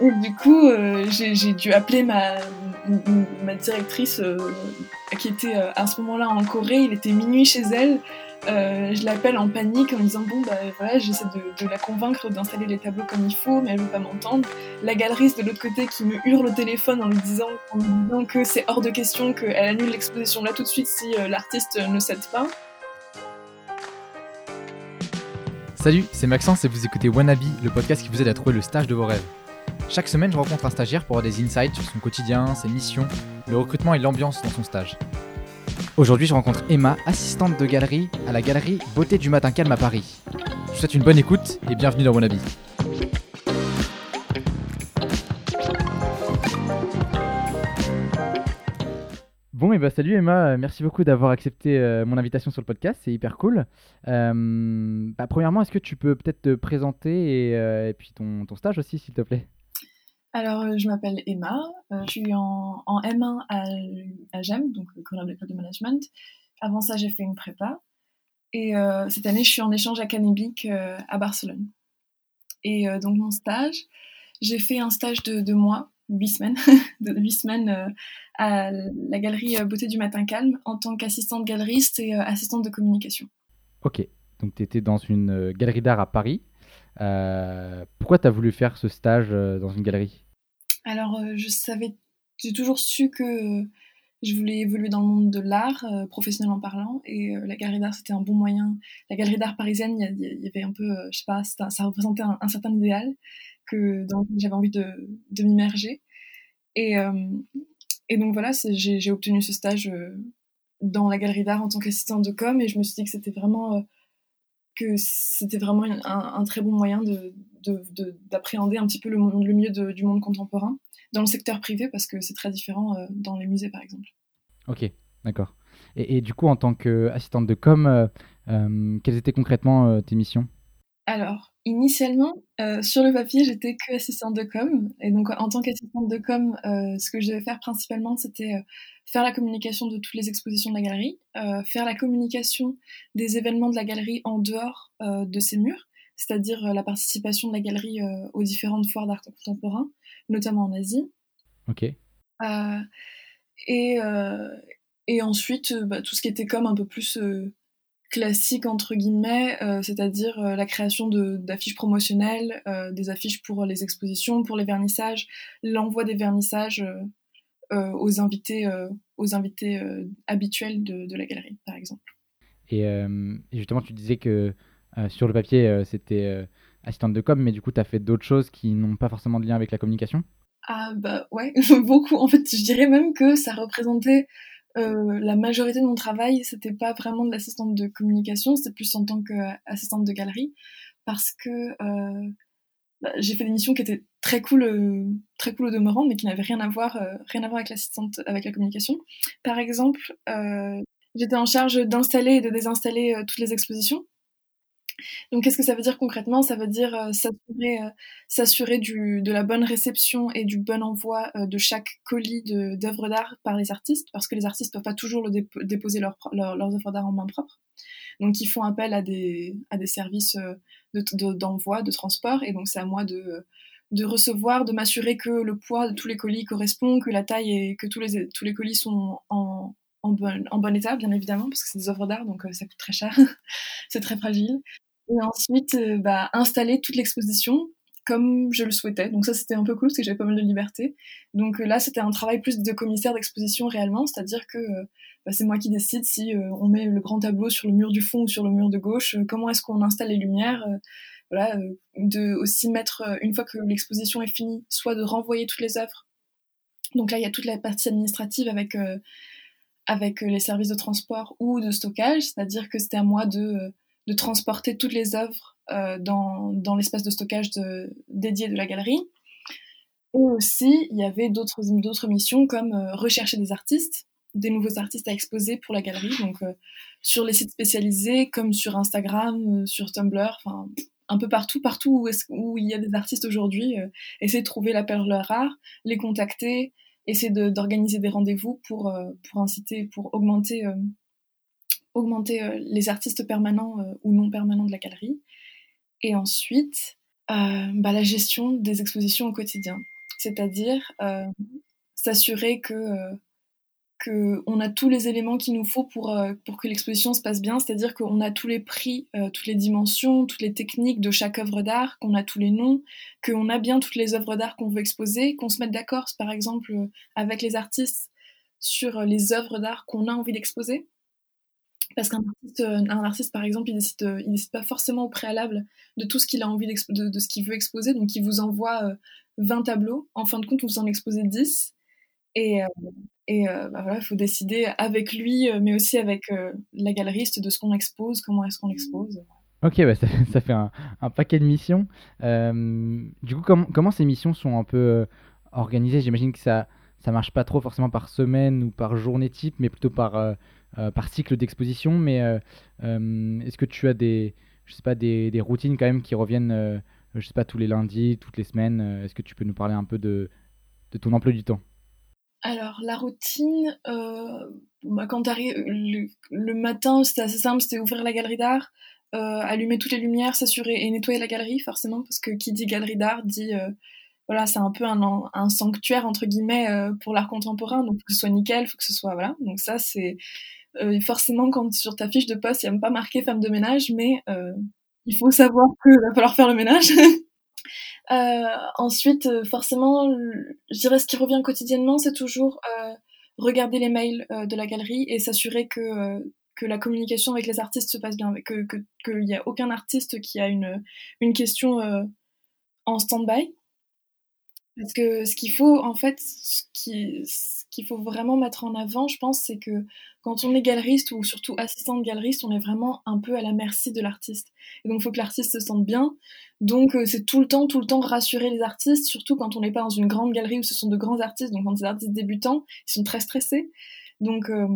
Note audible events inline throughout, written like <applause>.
Et du coup, euh, j'ai dû appeler ma, directrice euh, qui était euh, à ce moment-là en Corée. Il était minuit chez elle. je l'appelle en panique en me disant bon bah voilà j'essaie de, la convaincre d'installer les tableaux comme il faut mais elle veut pas m'entendre la galeriste de l'autre côté qui me hurle au téléphone en lui disant, lui disant que c'est hors de question qu'elle annule l'exposition là tout de suite si l'artiste ne cède pas Salut c'est Maxence et vous écoutez Wannabe le podcast qui vous aide à trouver le stage de vos rêves chaque semaine, je rencontre un stagiaire pour avoir des insights sur son quotidien, ses missions, le recrutement et l'ambiance dans son stage. Aujourd'hui, je rencontre Emma, assistante de galerie à la galerie Beauté du Matin Calme à Paris. Je vous souhaite une bonne écoute et bienvenue dans avis. Bon, et bah salut Emma, merci beaucoup d'avoir accepté euh, mon invitation sur le podcast, c'est hyper cool. Euh, bah, premièrement, est-ce que tu peux peut-être te présenter et, euh, puis ton stage aussi, s'il te plaît? Alors, euh, je m'appelle Emma, euh, je suis en, M1 à, à GEM, donc le d'école de management. Avant ça, j'ai fait une prépa. Et euh, cette année, je suis en échange académique à Barcelone. Et donc, mon stage, j'ai fait un stage de deux mois, huit semaines, <laughs> huit semaines à la galerie Beauté du Matin Calme en tant qu'assistante galeriste et assistante de communication. Ok, donc tu étais dans une galerie d'art à Paris. pourquoi tu as voulu faire ce stage dans une galerie? Alors, euh, je savais, j'ai toujours su que je voulais évoluer dans le monde de l'art, euh, professionnellement parlant, et euh, la galerie d'art, c'était un bon moyen. La galerie d'art parisienne, il y, avait un peu, je sais pas, ça représentait un, certain idéal que dans lequel j'avais envie de, de m'immerger. Et, et donc voilà, j'ai obtenu ce stage dans la galerie d'art en tant qu'assistante de com, et je me suis dit que c'était vraiment que c'était vraiment un, très bon moyen d'appréhender un petit peu le, le milieu du monde contemporain dans le secteur privé parce que c'est très différent euh, dans les musées par exemple. Ok, d'accord. Et, du coup, en tant qu'assistante de com, euh, euh, quelles étaient concrètement tes missions? Alors, initialement, sur le papier, j'étais que assistante de com. Et donc, en tant qu'assistante de com, ce que je devais faire principalement, c'était faire la communication de toutes les expositions de la galerie, euh, faire la communication des événements de la galerie en dehors euh, de ses murs, c'est-à-dire euh, la participation de la galerie aux différentes foires d'art contemporain, notamment en Asie. Ok. et, et ensuite, bah, tout ce qui était comme un peu plus classique entre guillemets, c'est-à-dire la création d'affiches promotionnelles, des affiches pour les expositions, pour les vernissages, l'envoi des vernissages euh, aux invités, euh, aux invités euh, habituels de, la galerie, par exemple. Et, justement, tu disais que sur le papier, c'était assistante de com, mais du coup, tu as fait d'autres choses qui n'ont pas forcément de lien avec la communication? Ah bah ouais, <laughs> beaucoup. En fait, je dirais même que ça représentait la majorité de mon travail, c'était pas vraiment de l'assistante de communication, c'était plus en tant qu'assistante de galerie, parce que bah, j'ai fait des missions qui étaient très cool, euh, très cool au demeurant, mais qui n'avaient rien à voir, euh, rien à voir avec l'assistante, avec la communication. Par exemple, euh, j'étais en charge d'installer et de désinstaller toutes les expositions. Donc, qu'est-ce que ça veut dire concrètement? Ça veut dire s'assurer, s'assurer de la bonne réception et du bon envoi de chaque colis d'œuvres d'art par les artistes, parce que les artistes ne peuvent pas toujours le déposer leurs œuvres d'art en main propre. Donc, ils font appel à des, à des services d'envoi, de, de, transport, et donc c'est à moi de, de recevoir, de m'assurer que le poids de tous les colis correspond, que la taille et que tous les, tous les colis sont en, en, bon, en bon état, bien évidemment, parce que c'est des œuvres d'art, donc euh, ça coûte très cher, <laughs> c'est très fragile. Et ensuite, euh, bah, installer toute l'exposition comme je le souhaitais. Donc ça, c'était un peu cool parce que j'avais pas mal de liberté. Donc euh, là, c'était un travail plus de commissaire d'exposition réellement, c'est-à-dire que bah, c'est moi qui décide si euh, on met le grand tableau sur le mur du fond ou sur le mur de gauche, euh, comment est-ce qu'on installe les lumières, euh, voilà, de aussi mettre, une fois que l'exposition est finie, soit de renvoyer toutes les œuvres. Donc là, il y a toute la partie administrative avec, avec les services de transport ou de stockage, c'est-à-dire que c'était à moi de, de transporter toutes les œuvres dans, dans l'espace de stockage de, dédié de la galerie. Et aussi, il y avait d'autres missions comme rechercher des artistes, des nouveaux artistes à exposer pour la galerie, donc euh, sur les sites spécialisés comme sur Instagram, euh, sur Tumblr, enfin un peu partout, partout où, où il y a des artistes aujourd'hui, euh, essayer de trouver la perle rare, les contacter, essayer d'organiser des rendez-vous pour, pour inciter, pour augmenter, augmenter les artistes permanents ou non permanents de la galerie. Et ensuite, bah, La gestion des expositions au quotidien. C'est-à-dire s'assurer que qu'on a tous les éléments qu'il nous faut pour, euh, pour que l'exposition se passe bien, c'est-à-dire qu'on a tous les prix, euh, toutes les dimensions, toutes les techniques de chaque œuvre d'art, qu'on a tous les noms, qu'on a bien toutes les œuvres d'art qu'on veut exposer, qu'on se mette d'accord, par exemple, euh, avec les artistes sur les œuvres d'art qu'on a envie d'exposer. Parce qu'un artiste, un artiste, par exemple, il décide, il décide pas forcément au préalable de tout ce qu'il a envie de, ce qu'il veut exposer, donc il vous envoie 20 tableaux. En fin de compte, vous en exposez 10. Et, euh, bah voilà, il faut décider avec lui, euh, mais aussi avec euh, la galeriste de ce qu'on expose, comment est-ce qu'on expose. Ok, bah ça, fait un, paquet de missions. du coup, comment ces missions sont un peu organisées? J'imagine que ça ça marche pas trop forcément par semaine ou par journée type, mais plutôt par, par cycle d'exposition. Mais est-ce que tu as des, je sais pas, des, routines quand même qui reviennent, je sais pas, tous les lundis, toutes les semaines Est-ce que tu peux nous parler un peu de, de ton emploi du temps? Alors, la routine, euh, bah, quand le, matin, c'était assez simple, c'était ouvrir la galerie d'art, euh, allumer toutes les lumières, s'assurer et nettoyer la galerie, forcément, parce que qui dit galerie d'art dit, euh, voilà, c'est un peu un, sanctuaire, entre guillemets, euh, pour l'art contemporain, donc faut que ce soit nickel, faut que ce soit, voilà. Donc ça, c'est, euh, forcément, quand sur ta fiche de poste, il n'y a pas marqué femme de ménage, mais il faut savoir qu'il va falloir faire le ménage. <laughs> Euh, ensuite, euh, forcément, je dirais ce qui revient quotidiennement, c'est toujours euh, regarder les mails de la galerie et s'assurer que que la communication avec les artistes se passe bien, que qu'il n'y a aucun artiste qui a une, une question en stand-by. Parce que ce qu'il faut, en fait, ce qui, ce qu'il faut vraiment mettre en avant, je pense, c'est que quand on est galeriste ou surtout assistant de galeriste, on est vraiment un peu à la merci de l'artiste. Et donc, il faut que l'artiste se sente bien. Donc, euh, c'est tout le temps, tout le temps rassurer les artistes, surtout quand on n'est pas dans une grande galerie où ce sont de grands artistes. Donc, quand des artistes débutants, ils sont très stressés. Donc, euh,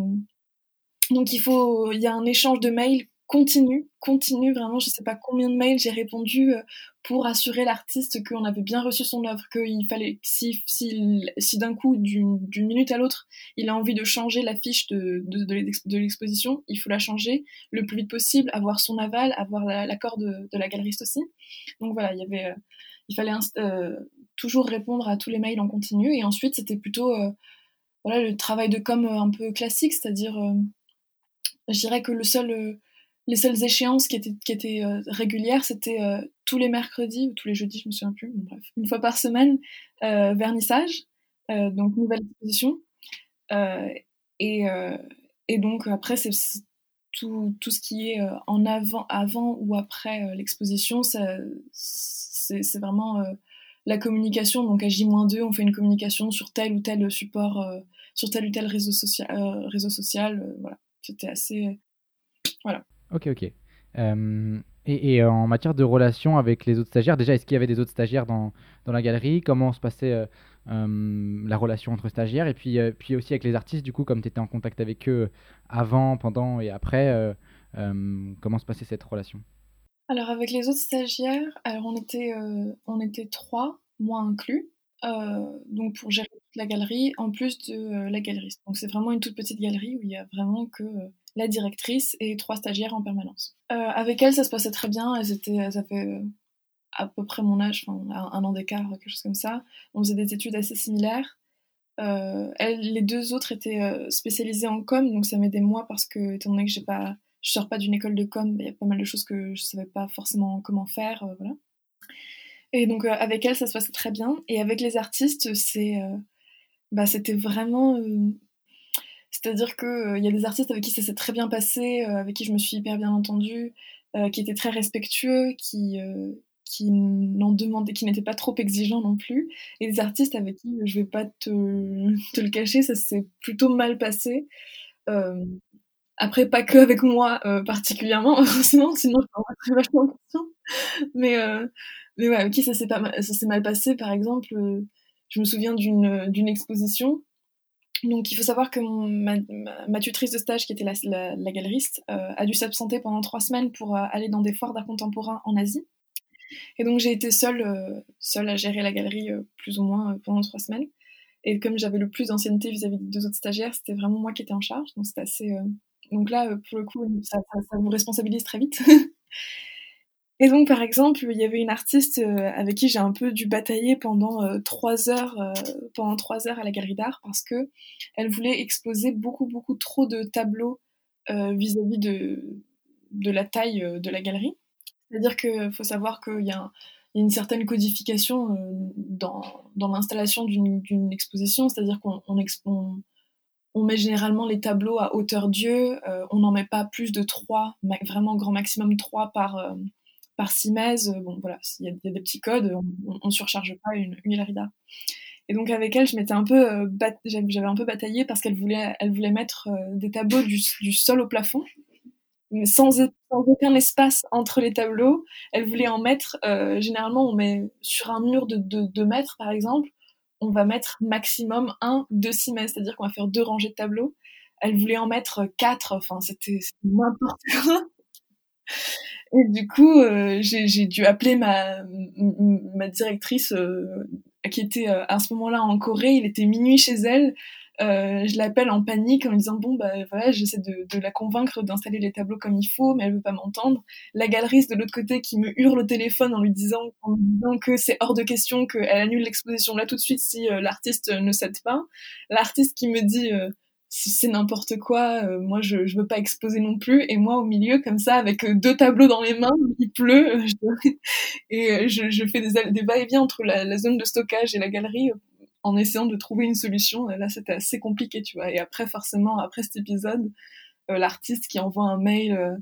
donc il faut, il y a un échange de mails continue, continue vraiment. Je sais pas combien de mails j'ai répondu euh, pour assurer l'artiste qu'on avait bien reçu son œuvre, qu'il fallait, si, si, si d'un coup, d'une minute à l'autre, il a envie de changer la fiche de, de, l'exposition, il faut la changer le plus vite possible, avoir son aval, avoir l'accord de, de, la galeriste aussi. Donc voilà, il y avait, euh, il fallait euh, toujours répondre à tous les mails en continu, et ensuite c'était plutôt voilà le travail de com un peu classique, c'est-à-dire, je dirais que le seul les seules échéances qui étaient, euh, régulières, c'était euh, tous les mercredis ou tous les jeudis, je me souviens plus, bref, une fois par semaine, euh, vernissage, donc nouvelle exposition. Et, et, donc après, c'est tout, tout, ce qui est en avant, avant ou après l'exposition, c'est vraiment la communication. Donc à J-2, on fait une communication sur tel ou tel support, sur tel ou tel réseau social. réseau social voilà, c'était assez. Voilà. Ok, ok. Euh, et, en matière de relation avec les autres stagiaires, déjà, est-ce qu'il y avait des autres stagiaires dans, dans la galerie? Comment se passait euh, euh, la relation entre stagiaires? Et puis, puis aussi avec les artistes, du coup, comme tu étais en contact avec eux avant, pendant et après, comment se passait cette relation? Alors, avec les autres stagiaires, alors on était, on était trois, moi inclus. Donc pour gérer toute la galerie, en plus de la galeriste. Donc c'est vraiment une toute petite galerie où il y a vraiment que la directrice et trois stagiaires en permanence. Avec elles, ça se passait très bien. Elles étaient, avaient euh, à peu près mon âge, enfin, un an d'écart, quelque chose comme ça. On faisait des études assez similaires. Elles, les deux autres étaient spécialisées en com, donc ça m'aidait moi parce que, étant donné que j'ai pas, je sors pas d'une école de com, il y a pas mal de choses que je savais pas forcément comment faire, voilà. Et donc avec elles, ça se passait très bien. Et avec les artistes, c'est, bah, c'était vraiment c'est-à-dire qu'il euh, il y a des artistes avec qui ça s'est très bien passé, euh, avec qui je me suis hyper bien entendue, euh, qui étaient très respectueux, qui, qui n'en qui n'étaient pas trop exigeants non plus, et des artistes avec qui, je vais pas te, <laughs> te le cacher, ça s'est plutôt mal passé. après, pas que avec moi particulièrement, <laughs> heureusement, sinon je très vachement en question. Mais, mais ouais, qui ça s'est, mal passé, par exemple, je me souviens d'une, d'une exposition donc il faut savoir que ma, tutrice de stage, qui était la, galeriste, euh, a dû s'absenter pendant trois semaines pour euh, aller dans des foires d'art contemporain en Asie. Et donc j'ai été seule, euh, seule à gérer la galerie plus ou moins pendant trois semaines. Et comme j'avais le plus d'ancienneté vis-à-vis des deux autres stagiaires, c'était vraiment moi qui étais en charge. Donc c'était assez. Donc là, pour le coup, ça, vous responsabilise très vite. <laughs> Et donc, par exemple, il y avait une artiste euh, avec qui j'ai un peu dû batailler pendant euh, trois heures, euh, pendant trois heures à la galerie d'art parce que elle voulait exposer beaucoup, beaucoup trop de tableaux vis-à-vis de, de la taille de la galerie. C'est-à-dire qu'il faut savoir qu'il y, a une certaine codification dans, dans l'installation d'une exposition, c'est-à-dire qu'on on, met généralement les tableaux à hauteur Dieu, on n'en met pas plus de trois, vraiment grand maximum trois par par Simez, euh, bon voilà, il y, a des petits codes, on, ne surcharge pas une, une Et donc avec elle, je m'étais un peu, euh, j'avais un peu bataillé parce qu'elle voulait, elle voulait mettre euh, des tableaux du, sol au plafond, mais sans, aucun espace entre les tableaux. Elle voulait en mettre, généralement on met sur un mur de 2 mètres par exemple, on va mettre maximum un, deux Simez, c'est-à-dire qu'on va faire deux rangées de tableaux. Elle voulait en mettre quatre, enfin c'était n'importe quoi. Et du coup, euh, j'ai dû appeler ma, ma directrice euh, qui était euh, à ce moment-là en Corée. Il était minuit chez elle. je l'appelle en panique en lui disant bon bah voilà j'essaie de, de, la convaincre d'installer les tableaux comme il faut mais elle veut pas m'entendre la galeriste de l'autre côté qui me hurle au téléphone en lui disant, en lui disant que c'est hors de question qu'elle annule l'exposition là tout de suite si l'artiste ne cède pas l'artiste qui me dit c'est n'importe quoi, euh, moi je, je veux pas exposer non plus, et moi au milieu comme ça avec euh, deux tableaux dans les mains, il pleut, euh, <laughs> et je, je, fais des, des va-et-vient entre la, la, zone de stockage et la galerie en essayant de trouver une solution. Là c'était assez compliqué, tu vois. Et après forcément, après cet épisode, l'artiste qui envoie un mail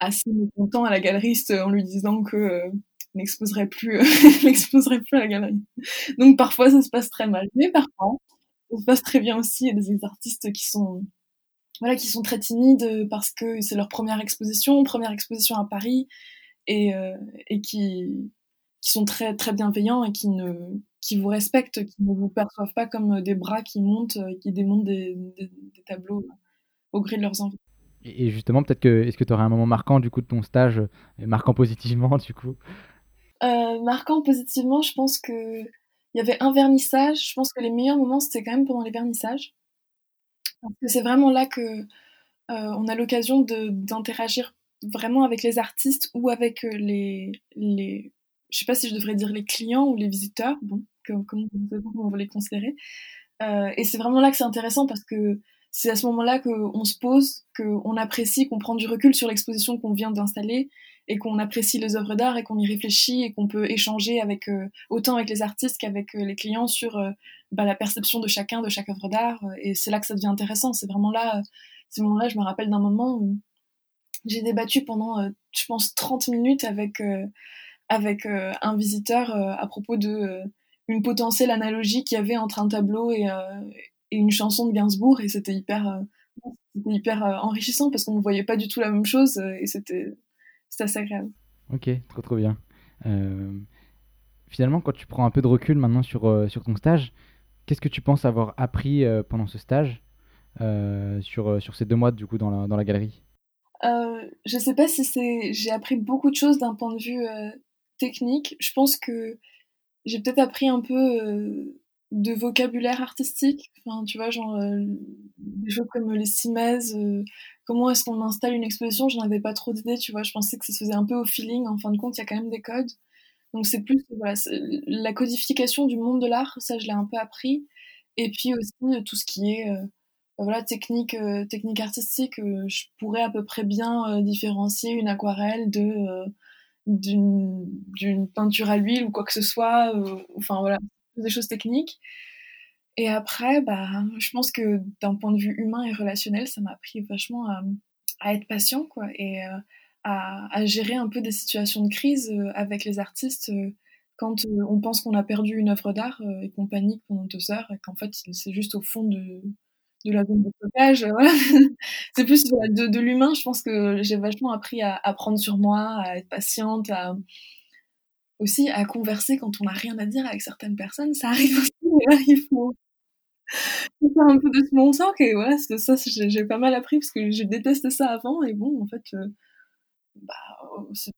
assez mécontent à la galeriste en lui disant que n'exposerait plus, <laughs> n'exposerait plus à la galerie. Donc parfois ça se passe très mal, mais parfois se passe très bien aussi. Il y a des artistes qui sont, voilà, qui sont très timides parce que c'est leur première exposition, première exposition à Paris, et, euh, et qui, qui sont très, très bienveillants et qui, ne, qui vous respectent, qui ne vous perçoivent pas comme des bras qui montent, qui démontent des, des, tableaux au gré de leurs envies. Et justement, peut-être que est-ce que tu aurais un moment marquant du coup de ton stage, marquant positivement <laughs> du coup? Euh, Marquant positivement, je pense que il y avait un vernissage. Je pense que les meilleurs moments, c'était quand même pendant les vernissages. Parce que c'est vraiment là que euh, on a l'occasion d'interagir vraiment avec les artistes ou avec euh, les, les. Je sais pas si je devrais dire les clients ou les visiteurs, bon, comme, on veut les considérer. Euh, et c'est vraiment là que c'est intéressant parce que c'est à ce moment-là qu'on se pose, qu'on apprécie, qu'on prend du recul sur l'exposition qu'on vient d'installer et qu'on apprécie les œuvres d'art et qu'on y réfléchit et qu'on peut échanger avec euh, autant avec les artistes qu'avec euh, les clients sur euh, bah, la perception de chacun de chaque œuvre d'art et c'est là que ça devient intéressant. C'est vraiment là ce moment là je me rappelle d'un moment où j'ai débattu pendant je pense 30 minutes avec avec un visiteur à propos de une potentielle analogie qu'il y avait entre un tableau et, et une chanson de Gainsbourg et c'était hyper hyper enrichissant parce qu'on ne voyait pas du tout la même chose et c'était c'est assez agréable. Ok, trop trop bien. Euh, finalement, quand tu prends un peu de recul maintenant sur, euh, sur ton stage, qu'est-ce que tu penses avoir appris euh, pendant ce stage sur, sur ces deux mois du coup dans la, dans la galerie? Je sais pas si c'est. J'ai appris beaucoup de choses d'un point de vue technique. Je pense que j'ai peut-être appris un peu de vocabulaire artistique. Enfin, tu vois, genre des choses comme les simèzes, comment est-ce qu'on installe une exposition, je n'avais pas trop d'idées, tu vois, je pensais que ça se faisait un peu au feeling, en fin de compte, il y a quand même des codes. Donc c'est plus voilà, la codification du monde de l'art, ça je l'ai un peu appris. Et puis aussi euh, tout ce qui est euh, bah, voilà, technique, euh, technique artistique, je pourrais à peu près bien différencier une aquarelle de d'une peinture à l'huile ou quoi que ce soit, enfin voilà, des choses techniques. Et après, bah, je pense que d'un point de vue humain et relationnel, ça m'a appris vachement à, être patient, quoi, et euh, à, gérer un peu des situations de crise euh, avec les artistes euh, quand on pense qu'on a perdu une œuvre d'art et qu'on panique pendant deux heures et qu'en fait c'est juste au fond de, de la zone de stockage. <laughs> Voilà. c'est plus de, de l'humain. Je pense que j'ai vachement appris à, à, prendre sur moi, à être patiente, à aussi à converser quand on n'a rien à dire avec certaines personnes. Ça arrive aussi. Mais <laughs> là, il faut, faire un peu de ce bon sens et voilà, ça, j'ai pas mal appris parce que je déteste ça avant et bon, en fait, euh, bah, oh, c'est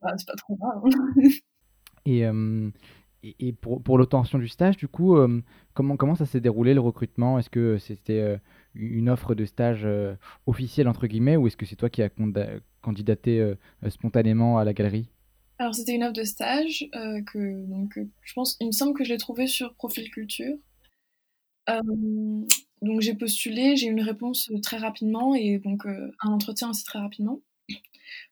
pas, trop grave. et, euh, et, pour, pour l'obtention du stage, du coup, euh, comment, comment ça s'est déroulé le recrutement? Est-ce que c'était une offre de stage officielle, entre guillemets, ou est-ce que c'est toi qui as candidaté spontanément à la galerie? Alors c'était une offre de stage que donc je pense il me semble que je l'ai trouvée sur Profil Culture. Donc j'ai postulé, j'ai eu une réponse très rapidement et donc un entretien aussi très rapidement.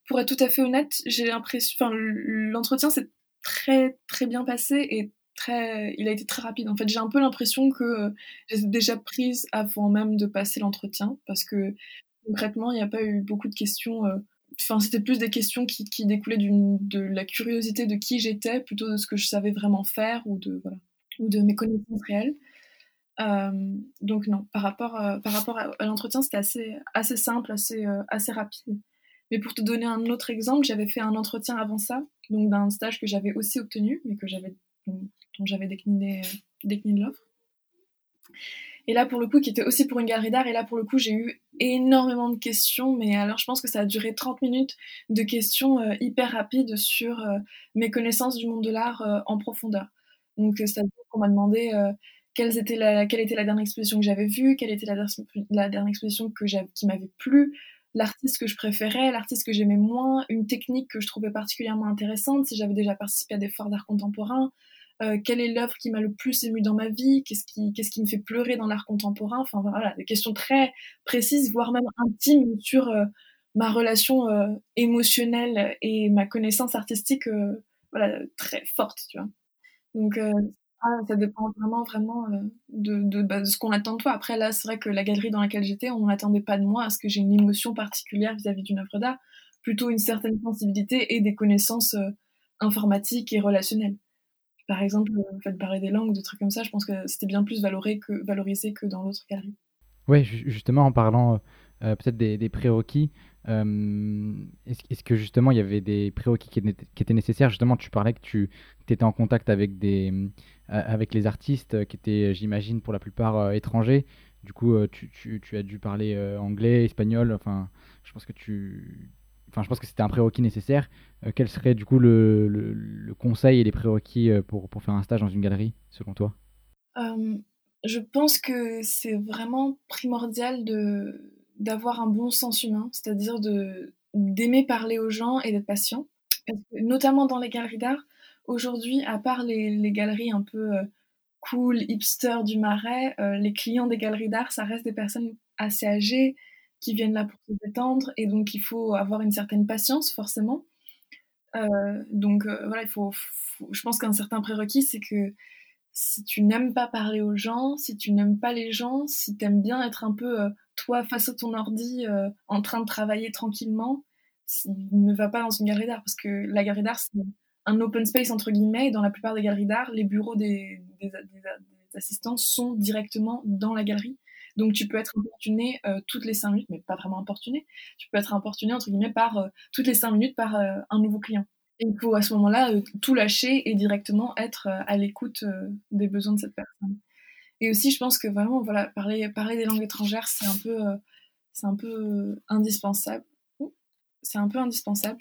Pour être tout à fait honnête, j'ai l'impression, enfin l'entretien s'est très très bien passé et très, il a été très rapide. En fait, j'ai un peu l'impression que j'étais déjà prise avant même de passer l'entretien, parce que concrètement, il n'y a pas eu beaucoup de questions. Enfin, c'était plus des questions qui, découlaient de la curiosité de qui j'étais, plutôt de ce que je savais vraiment faire ou de ou de mes connaissances réelles. Euh, donc non, par rapport, par rapport à, l'entretien, c'était assez, assez simple, assez, assez rapide. Mais pour te donner un autre exemple, j'avais fait un entretien avant ça, donc d'un stage que j'avais aussi obtenu, mais que j'avais dont j'avais décliné, euh, décliné l'offre. Et là, pour le coup, qui était aussi pour une galerie d'art, et là, pour le coup, j'ai eu énormément de questions, mais alors je pense que ça a duré 30 minutes de questions euh, hyper rapides sur euh, mes connaissances du monde de l'art en profondeur. Donc, c'est-à-dire qu'on m'a demandé quelle, était la, quelle était la dernière exposition que j'avais vue, quelle était la, la dernière exposition que qui m'avait plu, l'artiste que je préférais, l'artiste que j'aimais moins, une technique que je trouvais particulièrement intéressante, si j'avais déjà participé à des foires d'art contemporain, euh, quelle est l'œuvre qui m'a le plus ému dans ma vie, qu'est-ce qui, qu'est-ce qui me fait pleurer dans l'art contemporain, enfin voilà, des questions très précises, voire même intimes sur euh, ma relation euh, émotionnelle et ma connaissance artistique, voilà, très forte, tu vois. Donc ah, ça dépend vraiment, vraiment de, de, bah, de ce qu'on attend de toi. Après, là, c'est vrai que la galerie dans laquelle j'étais, on n'attendait pas de moi à ce que j'ai une émotion particulière vis-à-vis d'une œuvre d'art, plutôt une certaine sensibilité et des connaissances informatiques et relationnelles par exemple, le fait de parler des langues, de trucs comme ça, je pense que c'était bien plus valoré que, valorisé que dans l'autre galerie. Oui, justement, en parlant euh, euh, peut-être des, prérequis, euh, est-ce, que justement il y avait des prérequis qui, étaient nécessaires? Justement, tu parlais que tu étais en contact avec, des, avec les artistes qui étaient, j'imagine, pour la plupart étrangers. Du coup, tu, as dû parler anglais, espagnol. Enfin, je pense que tu, enfin, je pense que c'était un prérequis nécessaire. Euh, quel serait du coup le, conseil et les prérequis euh, pour, faire un stage dans une galerie, selon toi? Euh, Je pense que c'est vraiment primordial d'avoir un bon sens humain, c'est-à-dire d'aimer parler aux gens et d'être patient. notamment dans les galeries d'art, aujourd'hui, à part les, galeries un peu cool, hipster du marais, les clients des galeries d'art, ça reste des personnes assez âgées, qui viennent là pour se détendre et donc il faut avoir une certaine patience forcément. Euh, donc euh, voilà, il faut, je pense qu'un certain prérequis, c'est que si tu n'aimes pas parler aux gens, si tu n'aimes pas les gens, si tu aimes bien être un peu euh, toi face à ton ordi en train de travailler tranquillement, ne va pas dans une galerie d'art parce que la galerie d'art c'est un open space entre guillemets et dans la plupart des galeries d'art, les bureaux des assistants sont directement dans la galerie. Donc tu peux être importuné euh, toutes les cinq minutes, mais pas vraiment importuné. Tu peux être importuné entre guillemets par euh, toutes les cinq minutes par euh, un nouveau client. Et il faut à ce moment-là tout lâcher et directement être à l'écoute des besoins de cette personne. Et aussi, je pense que vraiment, voilà, parler, parler des langues étrangères, c'est un peu, c'est un peu indispensable. C'est un peu indispensable.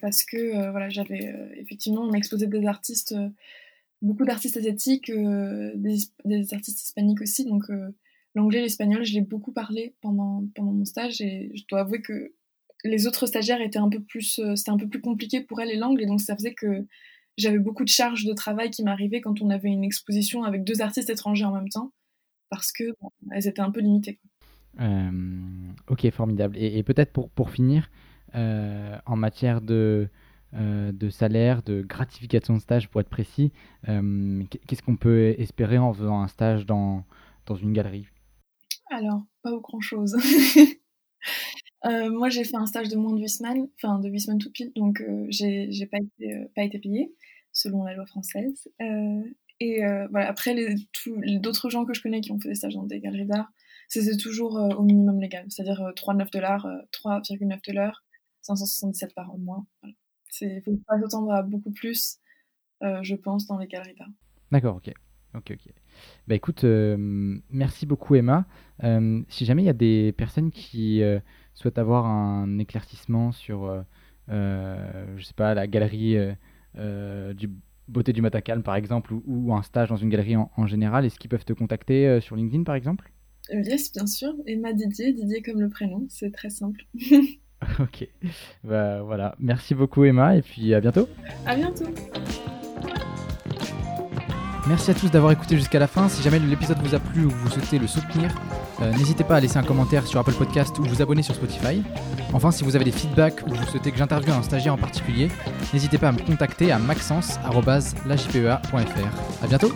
Parce que voilà, j'avais effectivement on exposé des artistes beaucoup d'artistes asiatiques, euh, des, artistes hispaniques aussi. Donc euh, l'anglais l'espagnol, je l'ai beaucoup parlé pendant, pendant mon stage et je dois avouer que les autres stagiaires étaient un peu plus, euh, c'était un peu plus compliqué pour elles les langues et donc ça faisait que j'avais beaucoup de charges de travail qui m'arrivaient quand on avait une exposition avec deux artistes étrangers en même temps parce que elles étaient un peu limitées. ok, formidable. Et, et peut-être pour, pour finir, en matière de, euh, de salaire, de gratification de stage pour être précis. Euh, qu'est-ce qu'on peut espérer en faisant un stage dans, dans une galerie? Alors, pas grand-chose. <laughs> Euh, moi, j'ai fait un stage de moins de 8 semaines, enfin de 8 semaines tout pile, donc j'ai pas été, été payée, selon la loi française. et voilà, après, d'autres gens que je connais qui ont fait des stages dans des galeries d'art, c'était toujours au minimum légal, c'est-à-dire 3,9 dollars, 3,9 dollars, 577 par mois. Voilà. Il faut pas s'attendre à beaucoup plus, euh, je pense, dans les galeries d'art. D'accord, ok. Ok, ok. Bah écoute, euh, merci beaucoup Emma. Euh, si jamais il y a des personnes qui souhaitent avoir un éclaircissement sur, je sais pas, la galerie du Beauté du Matacalm par exemple, ou, un stage dans une galerie en, en général, est-ce qu'ils peuvent te contacter sur LinkedIn par exemple? Yes, bien sûr. Emma Didier, Didier comme le prénom, c'est très simple. <laughs> <laughs> ok. Bah, voilà. Merci beaucoup Emma et puis à bientôt. À bientôt. Merci à tous d'avoir écouté jusqu'à la fin. Si jamais l'épisode vous a plu ou vous souhaitez le soutenir, euh, n'hésitez pas à laisser un commentaire sur Apple Podcast ou vous abonner sur Spotify. Enfin, si vous avez des feedbacks ou vous souhaitez que j'interviewe un stagiaire en particulier, n'hésitez pas à me contacter à maxence.lajpea.fr. A bientôt